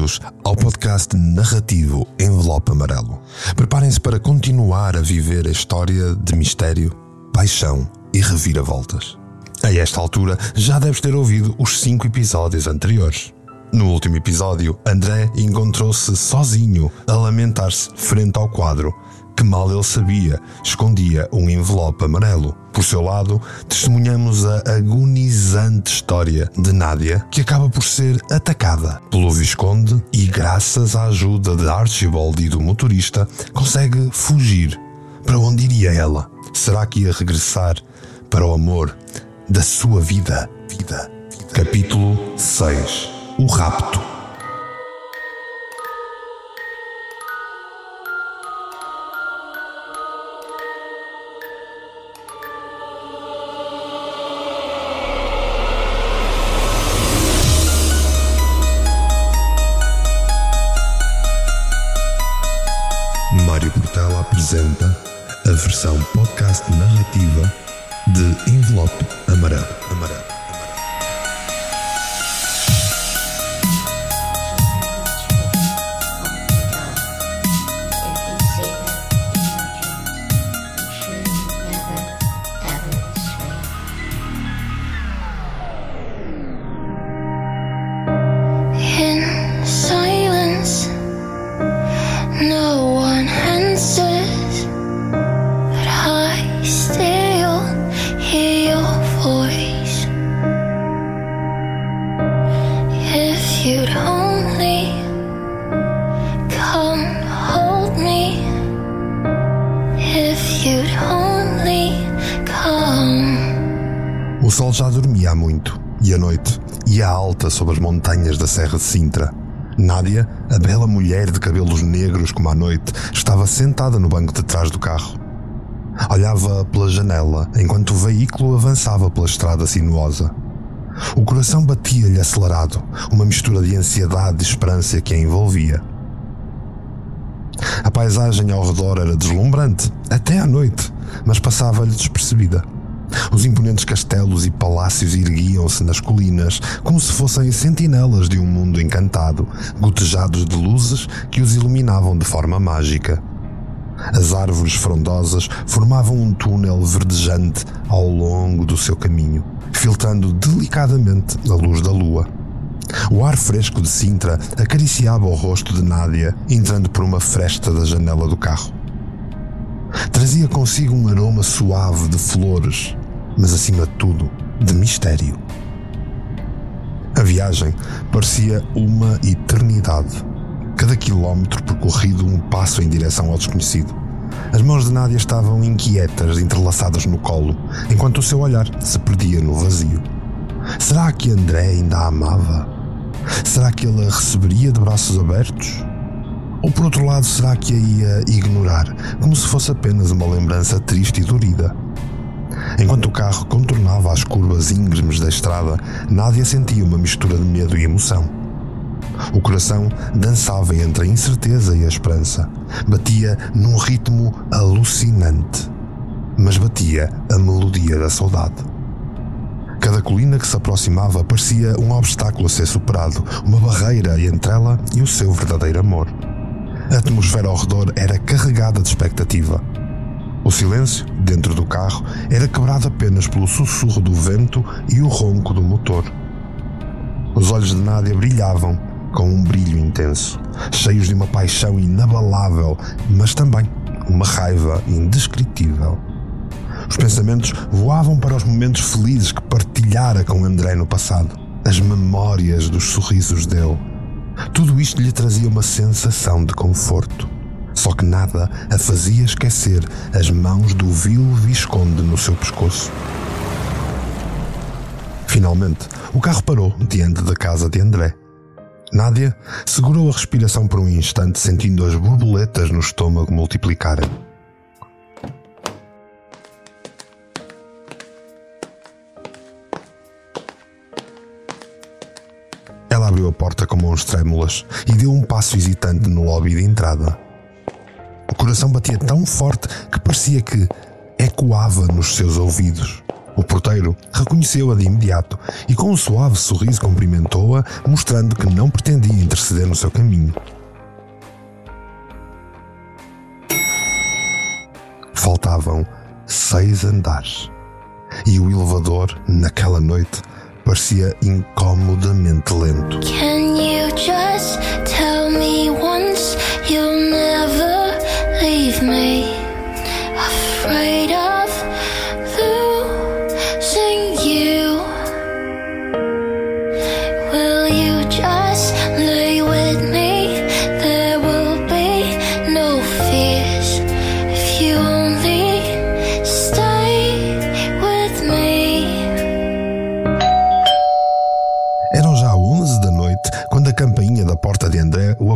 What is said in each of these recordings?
bem-vindos ao podcast narrativo Envelope Amarelo. Preparem-se para continuar a viver a história de mistério, paixão e reviravoltas. A esta altura já deves ter ouvido os cinco episódios anteriores. No último episódio, André encontrou-se sozinho a lamentar-se frente ao quadro que mal ele sabia, escondia um envelope amarelo. Por seu lado, testemunhamos a agonizante história de Nádia, que acaba por ser atacada pelo Visconde e, graças à ajuda de Archibald e do motorista, consegue fugir. Para onde iria ela? Será que ia regressar para o amor da sua vida? vida. Capítulo 6 O Rapto versão podcast narrativa de Envelope Amarelo. Amarelo. Sobre as montanhas da Serra de Sintra. Nádia, a bela mulher de cabelos negros como a noite, estava sentada no banco de trás do carro. Olhava pela janela enquanto o veículo avançava pela estrada sinuosa. O coração batia-lhe acelerado, uma mistura de ansiedade e esperança que a envolvia. A paisagem ao redor era deslumbrante, até à noite, mas passava-lhe despercebida. Os imponentes castelos e palácios erguiam-se nas colinas como se fossem sentinelas de um mundo encantado, gotejados de luzes que os iluminavam de forma mágica. As árvores frondosas formavam um túnel verdejante ao longo do seu caminho, filtrando delicadamente a luz da lua. O ar fresco de Sintra acariciava o rosto de Nádia, entrando por uma fresta da janela do carro. Trazia consigo um aroma suave de flores, mas acima de tudo, de mistério. A viagem parecia uma eternidade. Cada quilómetro percorrido, um passo em direção ao desconhecido. As mãos de Nádia estavam inquietas, entrelaçadas no colo, enquanto o seu olhar se perdia no vazio. Será que André ainda a amava? Será que ele a receberia de braços abertos? Ou por outro lado, será que a ia ignorar, como se fosse apenas uma lembrança triste e dorida? Enquanto o carro contornava as curvas íngremes da estrada, Nádia sentia uma mistura de medo e emoção. O coração dançava entre a incerteza e a esperança. Batia num ritmo alucinante. Mas batia a melodia da saudade. Cada colina que se aproximava parecia um obstáculo a ser superado, uma barreira entre ela e o seu verdadeiro amor. A atmosfera ao redor era carregada de expectativa. O silêncio, dentro do carro, era quebrado apenas pelo sussurro do vento e o ronco do motor. Os olhos de Nádia brilhavam com um brilho intenso, cheios de uma paixão inabalável, mas também uma raiva indescritível. Os pensamentos voavam para os momentos felizes que partilhara com André no passado, as memórias dos sorrisos dele. Tudo isto lhe trazia uma sensação de conforto. Só que nada a fazia esquecer as mãos do vil Visconde no seu pescoço. Finalmente, o carro parou diante da casa de André. Nádia segurou a respiração por um instante, sentindo as borboletas no estômago multiplicarem. Ela abriu a porta com mãos trêmulas e deu um passo hesitante no lobby de entrada. O coração batia tão forte que parecia que ecoava nos seus ouvidos. O porteiro reconheceu-a de imediato e, com um suave sorriso, cumprimentou-a, mostrando que não pretendia interceder no seu caminho. Faltavam seis andares e o elevador, naquela noite, parecia incomodamente lento.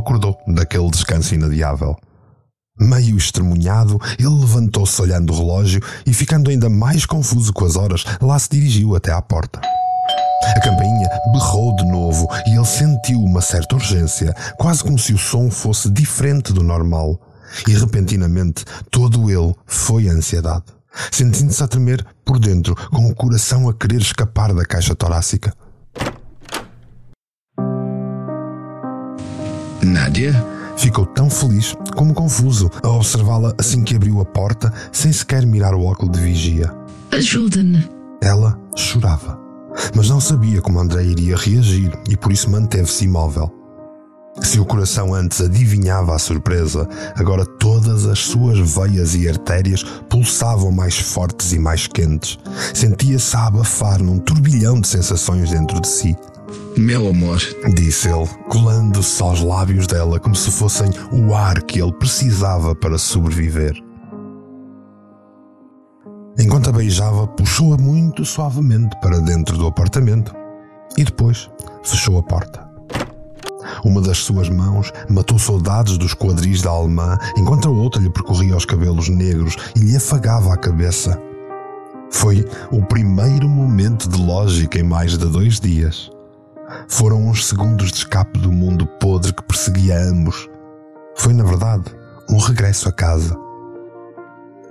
Acordou daquele descanso inadiável. Meio estremunhado, ele levantou-se olhando o relógio e, ficando ainda mais confuso com as horas, lá se dirigiu até à porta. A campainha berrou de novo e ele sentiu uma certa urgência, quase como se o som fosse diferente do normal. E repentinamente todo ele foi ansiedade, sentindo-se a tremer por dentro, com o coração a querer escapar da caixa torácica. Nádia? Ficou tão feliz como confuso a observá-la assim que abriu a porta, sem sequer mirar o óculo de vigia. Ajuda-me. Ela chorava, mas não sabia como André iria reagir e por isso manteve-se imóvel. Se o coração antes adivinhava a surpresa, agora todas as suas veias e artérias pulsavam mais fortes e mais quentes. Sentia-se a abafar num turbilhão de sensações dentro de si. Meu amor, Disse ele, colando-se aos lábios dela como se fossem o ar que ele precisava para sobreviver. Enquanto a beijava, puxou-a muito suavemente para dentro do apartamento e depois fechou a porta. Uma das suas mãos matou saudades dos quadris da alemã, enquanto a outra lhe percorria os cabelos negros e lhe afagava a cabeça. Foi o primeiro momento de lógica em mais de dois dias. Foram uns segundos de escape do mundo podre que perseguia ambos. Foi, na verdade, um regresso a casa.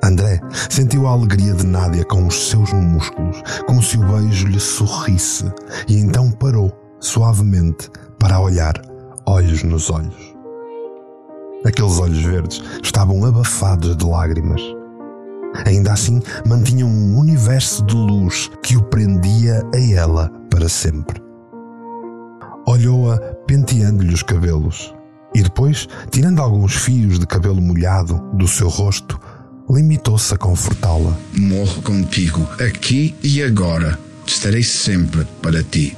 André sentiu a alegria de Nádia com os seus músculos, como se o beijo lhe sorrisse, e então parou, suavemente, para olhar, olhos nos olhos. Aqueles olhos verdes estavam abafados de lágrimas. Ainda assim, mantinham um universo de luz que o prendia a ela para sempre. Olhou-a penteando-lhe os cabelos e depois, tirando alguns fios de cabelo molhado do seu rosto, limitou-se a confortá-la. morro contigo, aqui e agora. Estarei sempre para ti.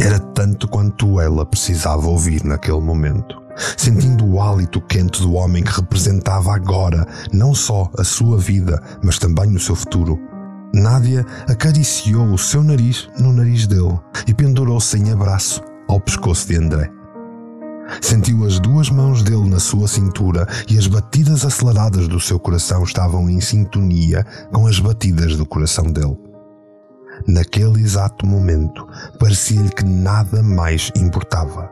Era tanto quanto ela precisava ouvir naquele momento, sentindo o hálito quente do homem que representava agora não só a sua vida, mas também o seu futuro. Nádia acariciou o seu nariz no nariz dele e pendurou-se em abraço ao pescoço de André. Sentiu as duas mãos dele na sua cintura e as batidas aceleradas do seu coração estavam em sintonia com as batidas do coração dele. Naquele exato momento, parecia-lhe que nada mais importava.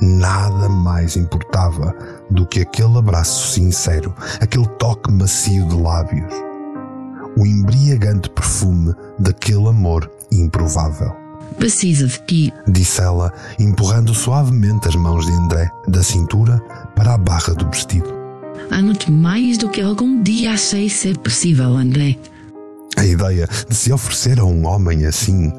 Nada mais importava do que aquele abraço sincero, aquele toque macio de lábios, o embriagante perfume daquele amor improvável. Precisa de ti. Disse ela, empurrando suavemente as mãos de André da cintura para a barra do vestido. Amo-te mais do que algum dia achei ser possível, André. A ideia de se oferecer a um homem assim,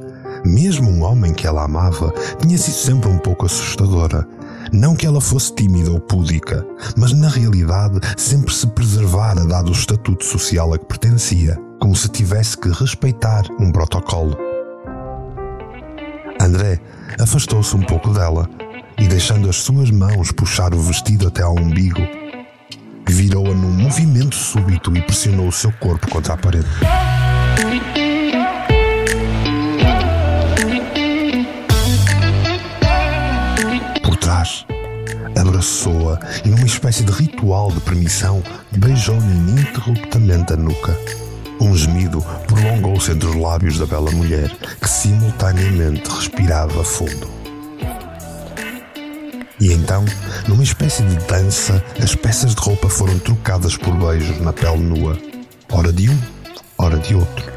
mesmo um homem que ela amava, tinha sido sempre um pouco assustadora. Não que ela fosse tímida ou púdica, mas na realidade sempre se preservara dado o estatuto social a que pertencia, como se tivesse que respeitar um protocolo. André afastou-se um pouco dela e, deixando as suas mãos puxar o vestido até ao umbigo, virou-a num movimento súbito e pressionou o seu corpo contra a parede. Por trás, abraçou-a e, numa espécie de ritual de permissão, beijou-lhe ininterruptamente a nuca. Um gemido prolongou-se entre os lábios da bela mulher, que simultaneamente respirava fundo. E então, numa espécie de dança, as peças de roupa foram trocadas por beijos na pele nua, ora de um, ora de outro.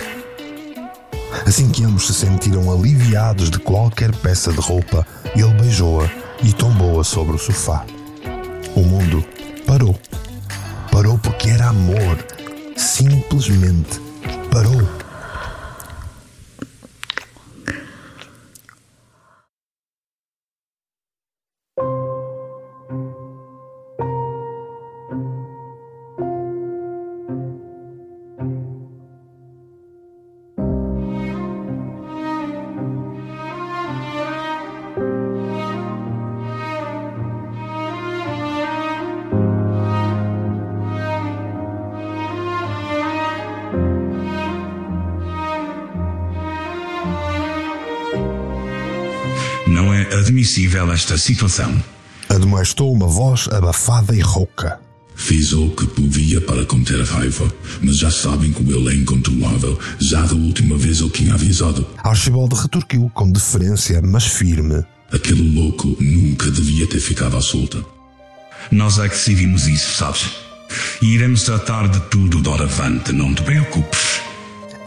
Assim que ambos se sentiram aliviados de qualquer peça de roupa, ele beijou-a e tombou-a sobre o sofá. O mundo parou. Parou porque era amor. Simplesmente parou. Admissível esta situação. Admoestou uma voz abafada e rouca. Fiz o que podia para conter a raiva, mas já sabem como ele é incontrolável. Já da última vez eu tinha avisado. Archibald retorquiu com deferência, mas firme. Aquele louco nunca devia ter ficado à solta. Nós é que decidimos isso, sabes? E iremos tratar de tudo doravante, não te preocupes.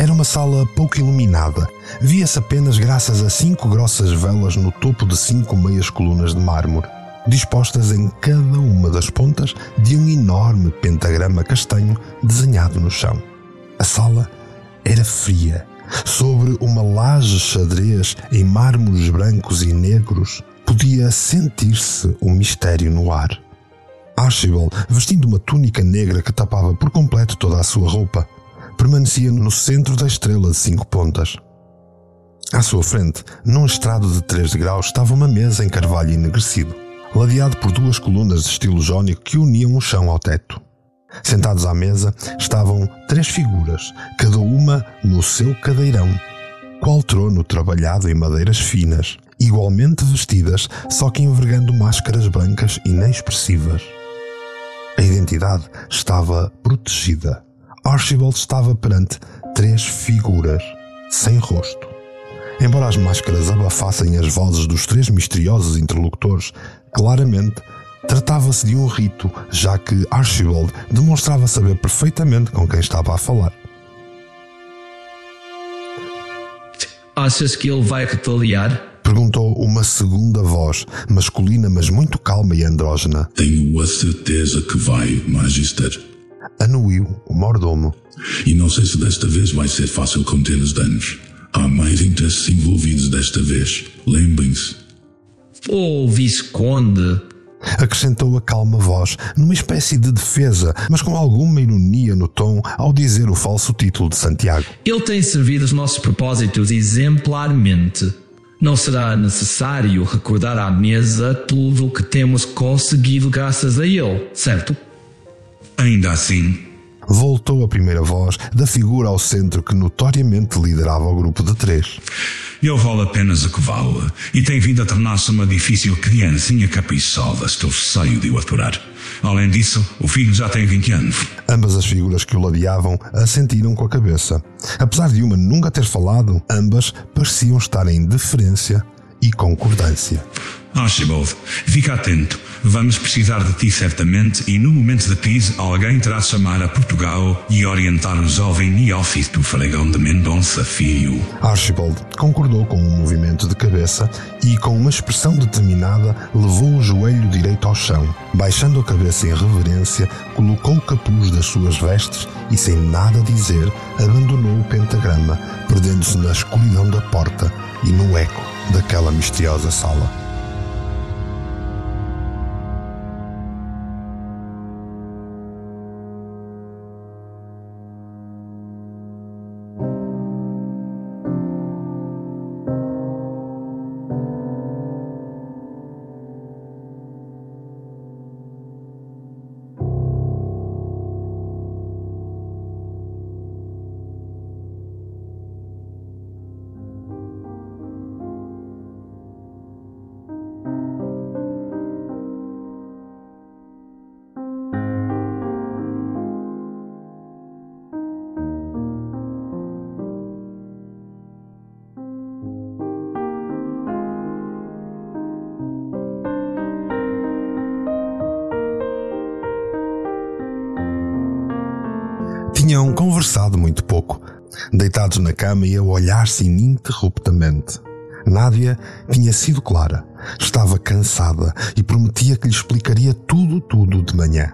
Era uma sala pouco iluminada. Via-se apenas graças a cinco grossas velas no topo de cinco meias colunas de mármore, dispostas em cada uma das pontas de um enorme pentagrama castanho desenhado no chão. A sala era fria. Sobre uma laje xadrez em mármores brancos e negros, podia sentir-se o mistério no ar. Archibald, vestindo uma túnica negra que tapava por completo toda a sua roupa, permanecia no centro da estrela de cinco pontas. À sua frente, num estrado de três degraus, estava uma mesa em carvalho enegrecido, ladeado por duas colunas de estilo jónico que uniam o chão ao teto. Sentados à mesa estavam três figuras, cada uma no seu cadeirão, qual trono trabalhado em madeiras finas, igualmente vestidas, só que envergando máscaras brancas inexpressivas. A identidade estava protegida. Archibald estava perante três figuras, sem rosto. Embora as máscaras abafassem as vozes dos três misteriosos interlocutores, claramente tratava-se de um rito, já que Archibald demonstrava saber perfeitamente com quem estava a falar. Achas que ele vai retaliar? Perguntou uma segunda voz, masculina, mas muito calma e andrógena. Tenho a certeza que vai, Magister. Anuiu o mordomo. E não sei se desta vez vai ser fácil conter os danos. Há mais interesses envolvidos desta vez. Lembrem-se. Ô Visconde, Acrescentou a calma voz, numa espécie de defesa, mas com alguma ironia no tom ao dizer o falso título de Santiago. ele tem servido os nossos propósitos exemplarmente. Não será necessário recordar à mesa tudo o que temos conseguido graças a ele, certo? Ainda assim, Voltou a primeira voz da figura ao centro que notoriamente liderava o grupo de três. ele vale apenas o que vale e tem vindo a tornar-se uma difícil criancinha caprichosa. Estou cheio de o aturar. Além disso, o filho já tem 20 anos. Ambas as figuras que o ladeavam assentiram com a cabeça. Apesar de uma nunca ter falado, ambas pareciam estar em deferência e concordância. Archibald, fica atento. Vamos precisar de ti certamente e no momento da crise alguém terá de chamar a Portugal e orientar o jovem neófito Fregão de Mendonça Filho. Archibald concordou com um movimento de cabeça e, com uma expressão determinada, levou o joelho direito ao chão. Baixando a cabeça em reverência, colocou o capuz das suas vestes e, sem nada dizer, abandonou o pentagrama, perdendo-se na escuridão da porta e no eco daquela misteriosa sala. Conversado muito pouco. Deitados na cama e a olhar-se ininterruptamente. Nádia tinha sido clara, estava cansada e prometia que lhe explicaria tudo, tudo de manhã.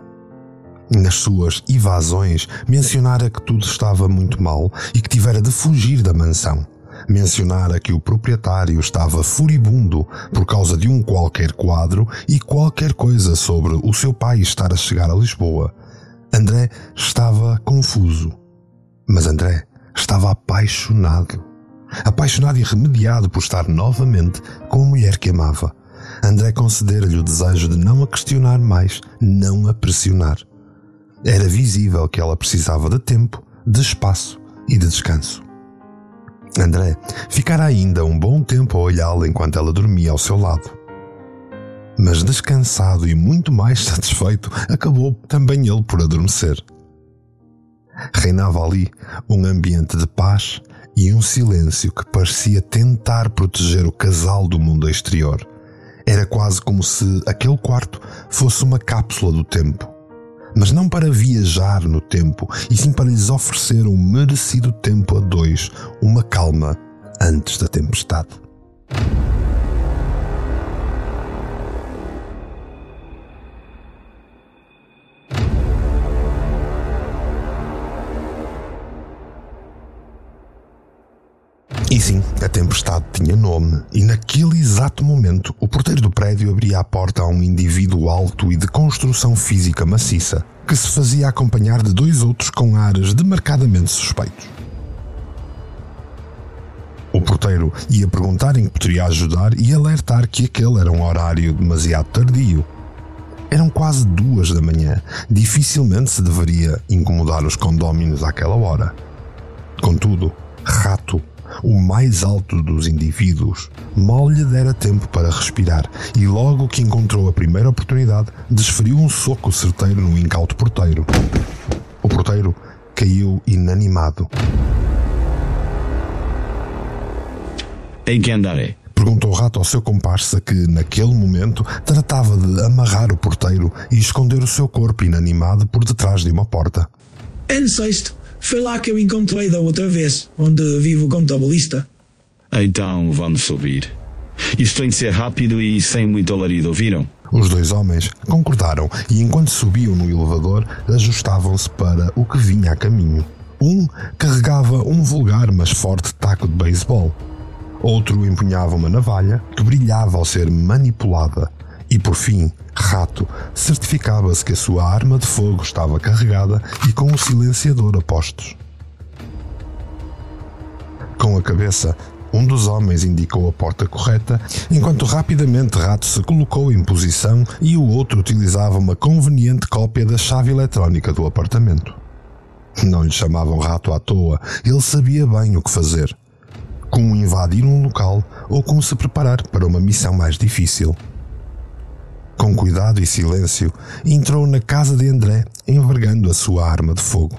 Nas suas evasões, mencionara que tudo estava muito mal e que tivera de fugir da mansão. Mencionara que o proprietário estava furibundo por causa de um qualquer quadro e qualquer coisa sobre o seu pai estar a chegar a Lisboa. André estava confuso. Mas André estava apaixonado. Apaixonado e remediado por estar novamente com a mulher que amava. André concedera-lhe o desejo de não a questionar mais, não a pressionar. Era visível que ela precisava de tempo, de espaço e de descanso. André ficara ainda um bom tempo a olhá-la enquanto ela dormia ao seu lado. Mas descansado e muito mais satisfeito, acabou também ele por adormecer. Reinava ali um ambiente de paz e um silêncio que parecia tentar proteger o casal do mundo exterior. Era quase como se aquele quarto fosse uma cápsula do tempo. Mas não para viajar no tempo, e sim para lhes oferecer um merecido tempo a dois, uma calma antes da tempestade. Sim, a tempestade tinha nome, e naquele exato momento o porteiro do prédio abria a porta a um indivíduo alto e de construção física maciça, que se fazia acompanhar de dois outros com ares demarcadamente suspeitos. O porteiro ia perguntar em que poderia ajudar e alertar que aquele era um horário demasiado tardio. Eram quase duas da manhã, dificilmente se deveria incomodar os condóminos àquela hora. Contudo, Rato o mais alto dos indivíduos, mal lhe dera tempo para respirar e logo que encontrou a primeira oportunidade, desferiu um soco certeiro no incauto porteiro. O porteiro caiu inanimado. Em que andarei? Perguntou o rato ao seu comparsa que, naquele momento, tratava de amarrar o porteiro e esconder o seu corpo inanimado por detrás de uma porta. É no sexto. Foi lá que eu encontrei da outra vez, onde vive o contabilista. Então vamos subir. Isto tem de ser rápido e sem muito alarido, ouviram? Os dois homens concordaram e, enquanto subiam no elevador, ajustavam-se para o que vinha a caminho. Um carregava um vulgar mas forte taco de beisebol. Outro empunhava uma navalha que brilhava ao ser manipulada. E por fim, Rato certificava-se que a sua arma de fogo estava carregada e com um silenciador a postos. Com a cabeça, um dos homens indicou a porta correta, enquanto rapidamente Rato se colocou em posição e o outro utilizava uma conveniente cópia da chave eletrónica do apartamento. Não lhe chamavam Rato à toa, ele sabia bem o que fazer. Como invadir um local ou como se preparar para uma missão mais difícil. Com cuidado e silêncio, entrou na casa de André, envergando a sua arma de fogo.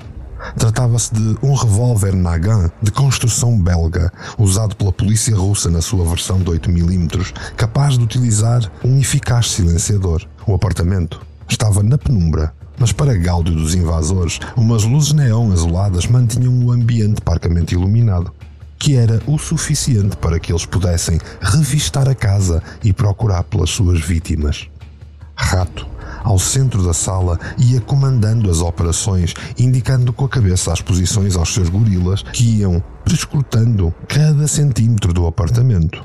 Tratava-se de um revólver Nagant de construção belga, usado pela polícia russa na sua versão de 8mm, capaz de utilizar um eficaz silenciador. O apartamento estava na penumbra, mas para gáudio dos invasores, umas luzes neon azuladas mantinham o ambiente parcamente iluminado, que era o suficiente para que eles pudessem revistar a casa e procurar pelas suas vítimas. Rato, ao centro da sala, ia comandando as operações, indicando com a cabeça as posições aos seus gorilas que iam prescrutando cada centímetro do apartamento.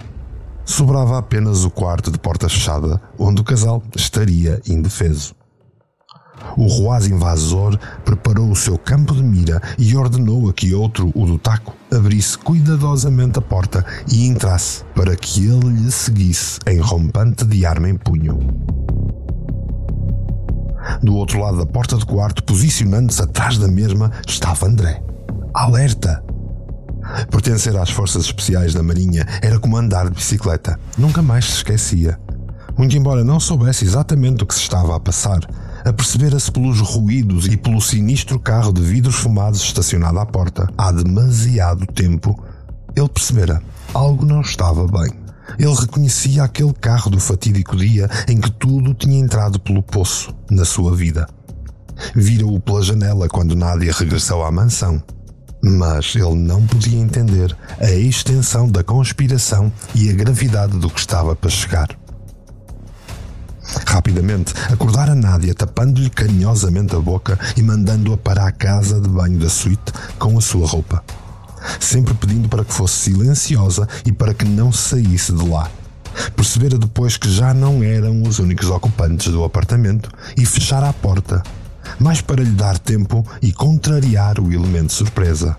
Sobrava apenas o quarto de porta fechada, onde o casal estaria indefeso. O ruaz invasor preparou o seu campo de mira e ordenou a que outro, o do taco, abrisse cuidadosamente a porta e entrasse para que ele lhe seguisse em rompante de arma em punho. Do outro lado da porta do quarto, posicionando-se atrás da mesma, estava André. Alerta! Pertencer às forças especiais da Marinha era como andar de bicicleta. Nunca mais se esquecia. Muito embora não soubesse exatamente o que se estava a passar, apercebera-se pelos ruídos e pelo sinistro carro de vidros fumados estacionado à porta. Há demasiado tempo, ele percebera algo não estava bem. Ele reconhecia aquele carro do fatídico dia em que tudo tinha entrado pelo poço na sua vida. Vira-o pela janela quando Nádia regressou à mansão. Mas ele não podia entender a extensão da conspiração e a gravidade do que estava para chegar. Rapidamente, acordara Nádia tapando-lhe carinhosamente a boca e mandando-a para a casa de banho da suíte com a sua roupa. Sempre pedindo para que fosse silenciosa e para que não saísse de lá. Percebera depois que já não eram os únicos ocupantes do apartamento e fechara a porta, mais para lhe dar tempo e contrariar o elemento surpresa.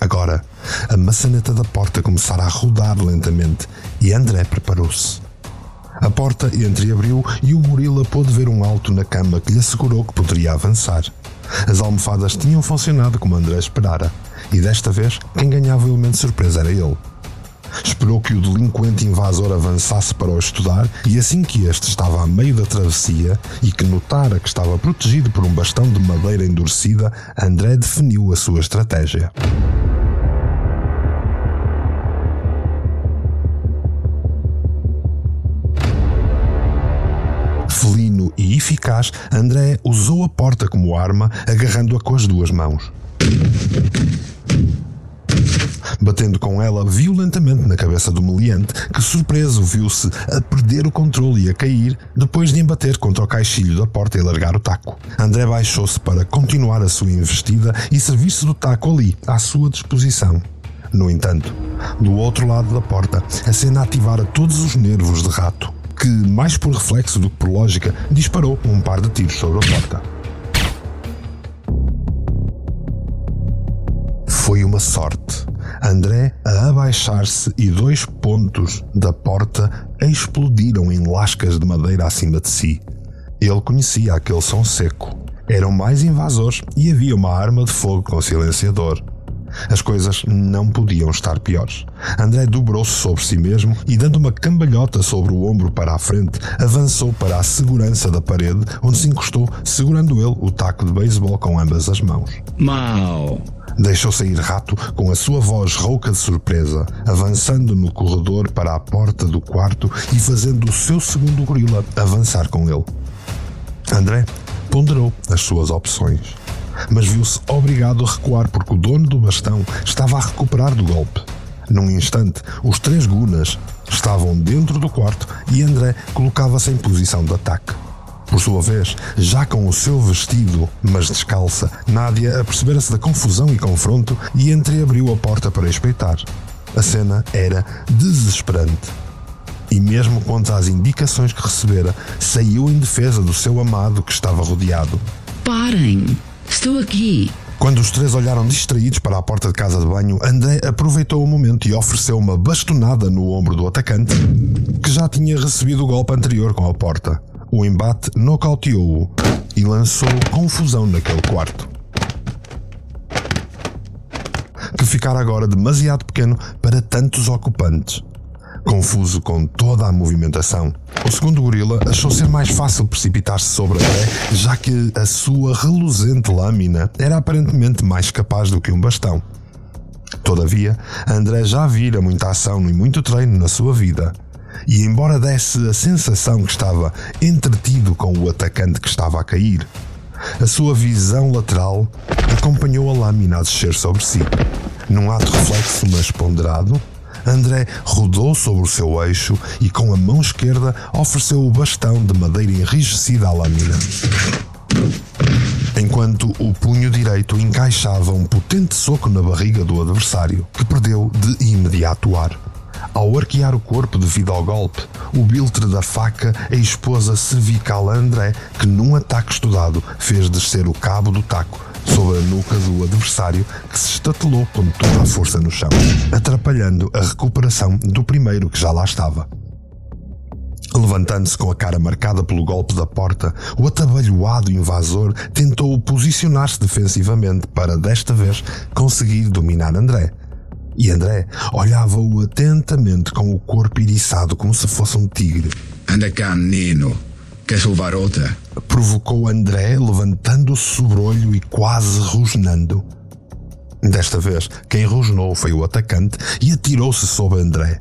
Agora, a maçaneta da porta começara a rodar lentamente e André preparou-se. A porta entreabriu e o gorila pôde ver um alto na cama que lhe assegurou que poderia avançar. As almofadas tinham funcionado como André esperara, e desta vez quem ganhava o elemento surpresa era ele. Esperou que o delinquente invasor avançasse para o estudar e assim que este estava a meio da travessia e que notara que estava protegido por um bastão de madeira endurecida, André definiu a sua estratégia. E eficaz, André usou a porta como arma, agarrando-a com as duas mãos. Batendo com ela violentamente na cabeça do meliante, que surpreso viu-se a perder o controle e a cair, depois de embater contra o caixilho da porta e largar o taco. André baixou-se para continuar a sua investida e servir-se do taco ali, à sua disposição. No entanto, do outro lado da porta, a cena ativara todos os nervos de rato que, mais por reflexo do que por lógica, disparou um par de tiros sobre a porta. Foi uma sorte. André a abaixar-se e dois pontos da porta explodiram em lascas de madeira acima de si. Ele conhecia aquele som seco. Eram mais invasores e havia uma arma de fogo com silenciador. As coisas não podiam estar piores. André dobrou-se sobre si mesmo e, dando uma cambalhota sobre o ombro para a frente, avançou para a segurança da parede, onde se encostou, segurando ele o taco de beisebol com ambas as mãos. Mau! Deixou sair Rato com a sua voz rouca de surpresa, avançando no corredor para a porta do quarto e fazendo o seu segundo gorila avançar com ele. André ponderou as suas opções, mas viu-se obrigado a recuar porque o dono do bastão estava a recuperar do golpe. Num instante, os três gunas estavam dentro do quarto e André colocava-se em posição de ataque. Por sua vez, já com o seu vestido, mas descalça, Nádia apercebera-se da confusão e confronto e entreabriu a porta para espreitar. A cena era desesperante. E mesmo quanto às indicações que recebera, saiu em defesa do seu amado que estava rodeado. Parem! Estou aqui! Quando os três olharam distraídos para a porta de casa de banho, André aproveitou o momento e ofereceu uma bastonada no ombro do atacante, que já tinha recebido o golpe anterior com a porta. O embate nocauteou-o e lançou confusão naquele quarto. Que ficara agora demasiado pequeno para tantos ocupantes. Confuso com toda a movimentação, o segundo gorila achou ser mais fácil precipitar-se sobre André, já que a sua reluzente lâmina era aparentemente mais capaz do que um bastão. Todavia, André já vira muita ação e muito treino na sua vida. E embora desse a sensação que estava entretido com o atacante que estava a cair, a sua visão lateral acompanhou a lâmina a descer sobre si. Num ato reflexo mas ponderado, André rodou sobre o seu eixo e com a mão esquerda ofereceu o bastão de madeira enrijecida à lâmina. Enquanto o punho direito encaixava um potente soco na barriga do adversário, que perdeu de imediato ar. Ao arquear o corpo devido ao golpe, o biltre da faca expôs a cervical André, que num ataque estudado fez descer o cabo do taco sobre a nuca do adversário, que se estatelou com toda a força no chão, atrapalhando a recuperação do primeiro que já lá estava. Levantando-se com a cara marcada pelo golpe da porta, o atabalhoado invasor tentou posicionar-se defensivamente para, desta vez, conseguir dominar André. E André olhava-o atentamente com o corpo iriçado como se fosse um tigre. Anda cá, menino. Queres levar outra? Provocou André, levantando o sobrolho e quase rosnando. Desta vez, quem rosnou foi o atacante e atirou-se sobre André.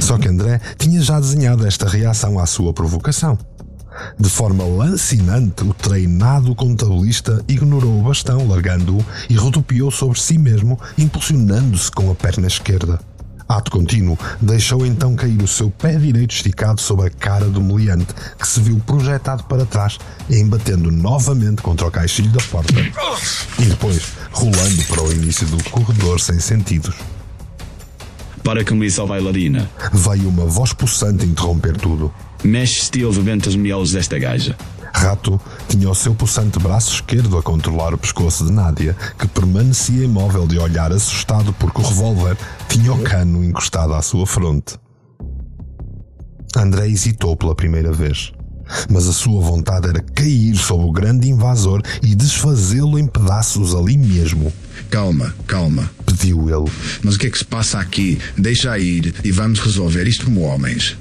Só que André tinha já desenhado esta reação à sua provocação. De forma lancinante, o treinado contabilista ignorou o bastão, largando-o e rodopiou sobre si mesmo, impulsionando-se com a perna esquerda. Ato contínuo, deixou então cair o seu pé direito esticado sobre a cara do meliante, que se viu projetado para trás, embatendo novamente contra o caixilho da porta. E depois, rolando para o início do corredor sem sentidos. Para com isso, ó bailarina. Veio uma voz possante interromper tudo. Mexe-te e levanta os miolos desta gaja. Rato tinha o seu possante braço esquerdo a controlar o pescoço de Nádia, que permanecia imóvel de olhar assustado porque o revólver tinha o cano encostado à sua fronte. André hesitou pela primeira vez, mas a sua vontade era cair sobre o grande invasor e desfazê-lo em pedaços ali mesmo. Calma, calma. Pediu ele. Mas o que é que se passa aqui? Deixa ir e vamos resolver isto como homens.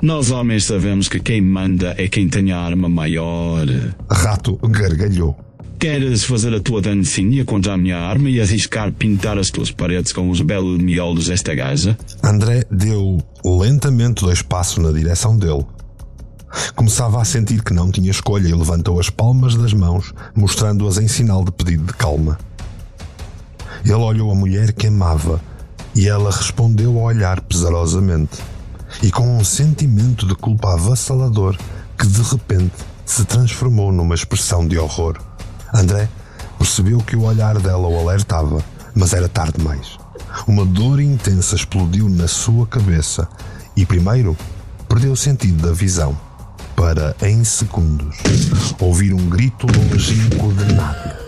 Nós homens sabemos que quem manda é quem tem a arma maior. Rato gargalhou. Queres fazer a tua dancinha contra a minha arma e arriscar pintar as tuas paredes com os belos miolos desta gaja? André deu lentamente dois passos na direção dele. Começava a sentir que não tinha escolha e levantou as palmas das mãos, mostrando-as em sinal de pedido de calma. Ele olhou a mulher que amava e ela respondeu a olhar pesarosamente e com um sentimento de culpa avassalador que de repente se transformou numa expressão de horror. André percebeu que o olhar dela o alertava, mas era tarde demais. Uma dor intensa explodiu na sua cabeça e, primeiro, perdeu o sentido da visão, para, em segundos, ouvir um grito longínquo de Nádia.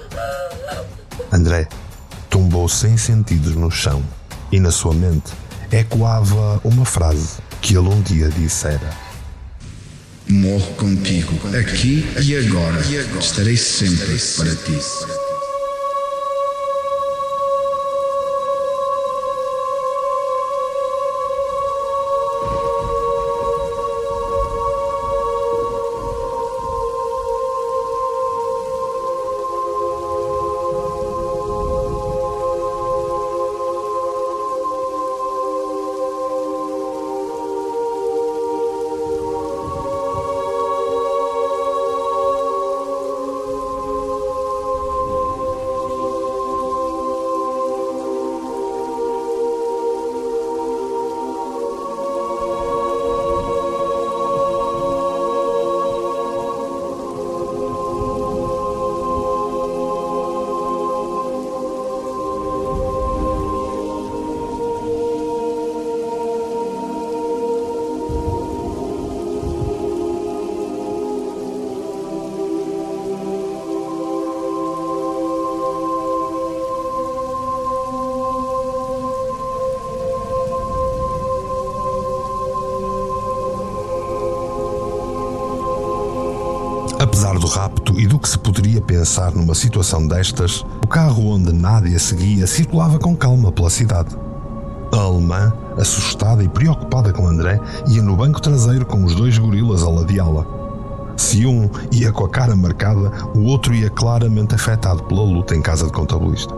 André tombou sem sentidos no chão e, na sua mente, ecoava uma frase que ele um dia dissera. Morro contigo, aqui e agora. Estarei sempre para ti. Rapto e do que se poderia pensar numa situação destas, o carro onde Nádia seguia circulava com calma pela cidade. A alemã, assustada e preocupada com André, ia no banco traseiro com os dois gorilas a ladeá-la. Se um ia com a cara marcada, o outro ia claramente afetado pela luta em casa de contabilista.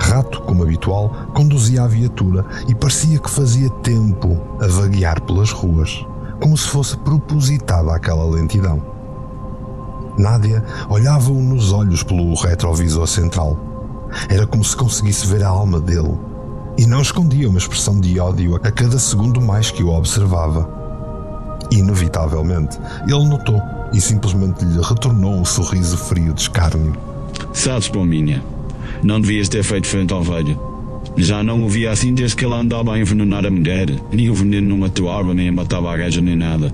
Rato, como habitual, conduzia a viatura e parecia que fazia tempo a vaguear pelas ruas, como se fosse propositada aquela lentidão. Nádia olhava-o nos olhos pelo retrovisor central. Era como se conseguisse ver a alma dele. E não escondia uma expressão de ódio a cada segundo mais que o observava. Inevitavelmente, ele notou e simplesmente lhe retornou um sorriso frio de escárnio. Sabes, pombinha, não devias ter feito frente ao velho. Já não o via assim desde que ele andava a envenenar a mulher. Nem o veneno não matou a árvore, nem matava a gaja, nem nada.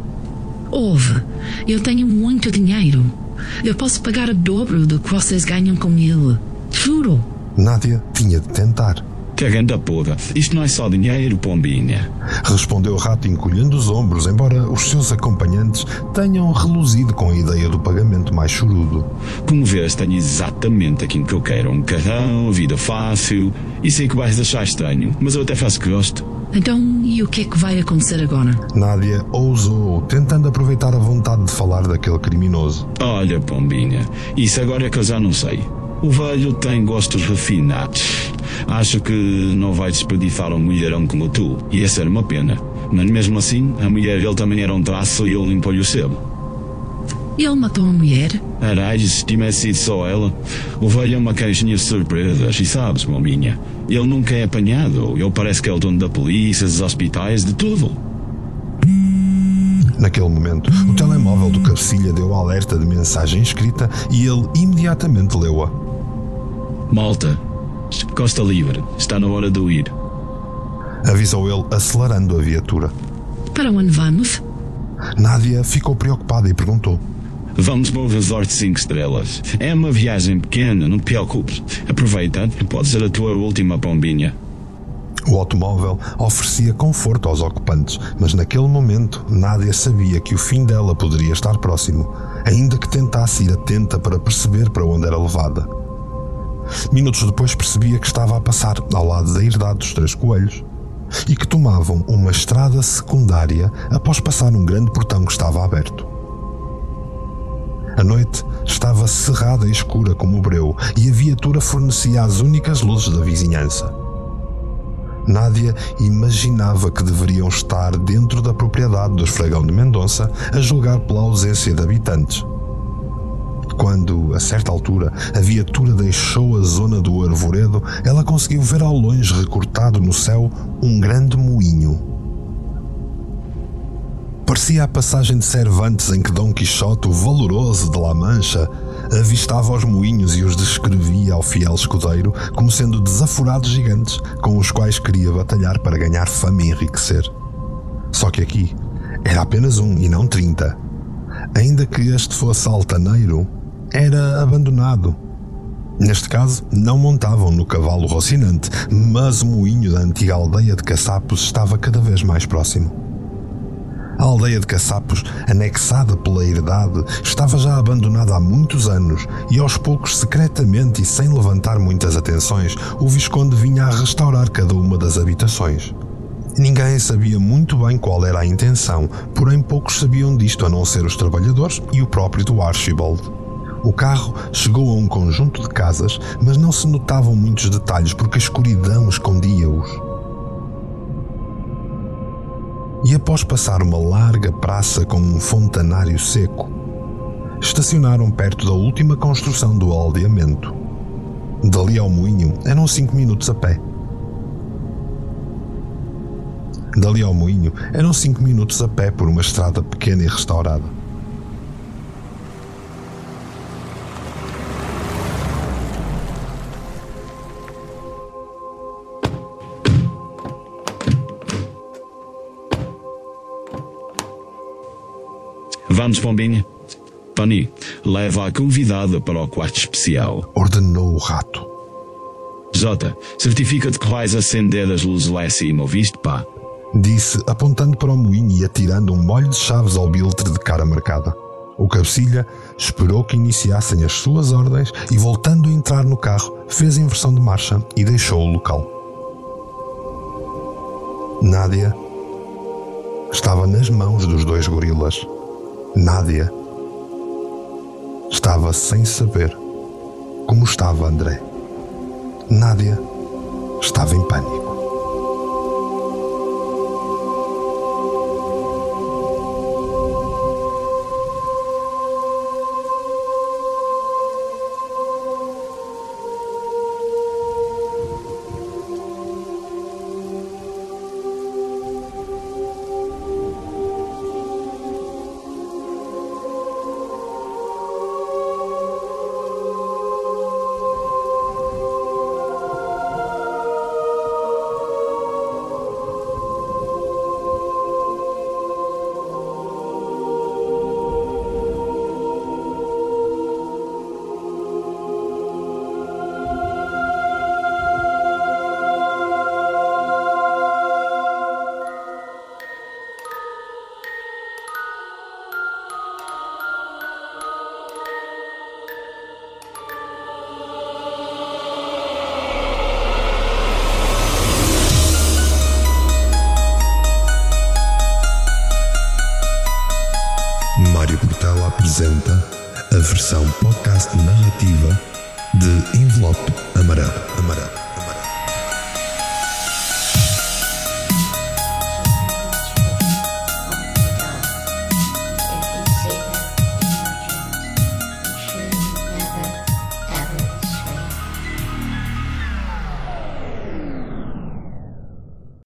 Ouve, eu tenho muito dinheiro. Eu posso pagar o dobro do que vocês ganham com ele. Juro. Nádia tinha de tentar. Que grande porra. Isto não é só dinheiro, pombinha. Respondeu o rato encolhendo os ombros, embora os seus acompanhantes tenham reluzido com a ideia do pagamento mais chorudo. Como vês, tenho exatamente aquilo que eu quero. Um carrão, vida fácil. E sei que vais achar estranho, mas eu até faço que gosto. Então, e o que é que vai acontecer agora? Nádia ousou, tentando aproveitar a vontade de falar daquele criminoso. Olha, pombinha, isso agora é que eu já não sei. O velho tem gostos refinados. Acho que não vai desperdiçar um mulherão como tu. Ia ser uma pena. Mas mesmo assim, a mulher dele também era um traço e eu limpo-lhe o sebo. Ele matou uma mulher? Caralho, se tivesse sido só ela, o velho é uma caixinha de surpresas, e sabes, maminha, ele nunca é apanhado, ele parece que é o dono da polícia, dos hospitais, de tudo. Naquele momento, o telemóvel do cabecilha deu alerta de mensagem escrita e ele imediatamente leu-a. Malta, Costa Livre, está na hora de eu ir. Avisou ele, acelerando a viatura. Para onde vamos? Nádia ficou preocupada e perguntou: Vamos para o Resort 5 Estrelas. É uma viagem pequena, não te preocupes. Aproveita, pode ser a tua última pombinha. O automóvel oferecia conforto aos ocupantes, mas naquele momento Nádia sabia que o fim dela poderia estar próximo, ainda que tentasse ir atenta para perceber para onde era levada. Minutos depois percebia que estava a passar ao lado da herdade dos Três Coelhos e que tomavam uma estrada secundária após passar um grande portão que estava aberto. A noite estava cerrada e escura como o breu e a viatura fornecia as únicas luzes da vizinhança. Nádia imaginava que deveriam estar dentro da propriedade dos Fragão de Mendonça a julgar pela ausência de habitantes. Quando, a certa altura, a viatura deixou a zona do arvoredo, ela conseguiu ver ao longe, recortado no céu, um grande moinho. Parecia a passagem de Cervantes em que Dom Quixote, o valoroso de La Mancha, avistava os moinhos e os descrevia ao fiel escudeiro como sendo desaforados gigantes com os quais queria batalhar para ganhar fama e enriquecer. Só que aqui era apenas um e não trinta. Ainda que este fosse altaneiro, era abandonado. Neste caso, não montavam no cavalo rocinante, mas o moinho da antiga aldeia de caçapos estava cada vez mais próximo. A aldeia de Caçapos, anexada pela herdade, estava já abandonada há muitos anos e aos poucos, secretamente e sem levantar muitas atenções, o Visconde vinha a restaurar cada uma das habitações. Ninguém sabia muito bem qual era a intenção, porém poucos sabiam disto a não ser os trabalhadores e o próprio do Archibald. O carro chegou a um conjunto de casas, mas não se notavam muitos detalhes porque a escuridão escondia-os e após passar uma larga praça com um fontanário seco, estacionaram perto da última construção do aldeamento. Dali ao moinho eram cinco minutos a pé. Dali ao moinho eram cinco minutos a pé por uma estrada pequena e restaurada. Vamos, Pombinha. Tony, leva a convidada para o quarto especial. Ordenou o rato. Jota, certifica-te que vais acender as luzes lá acima, ouviste, pá? Disse, apontando para o moinho e atirando um molho de chaves ao biltre de cara marcada. O cabecilha esperou que iniciassem as suas ordens e, voltando a entrar no carro, fez inversão de marcha e deixou o local. Nádia estava nas mãos dos dois gorilas. Nádia estava sem saber como estava André. Nádia estava em pânico.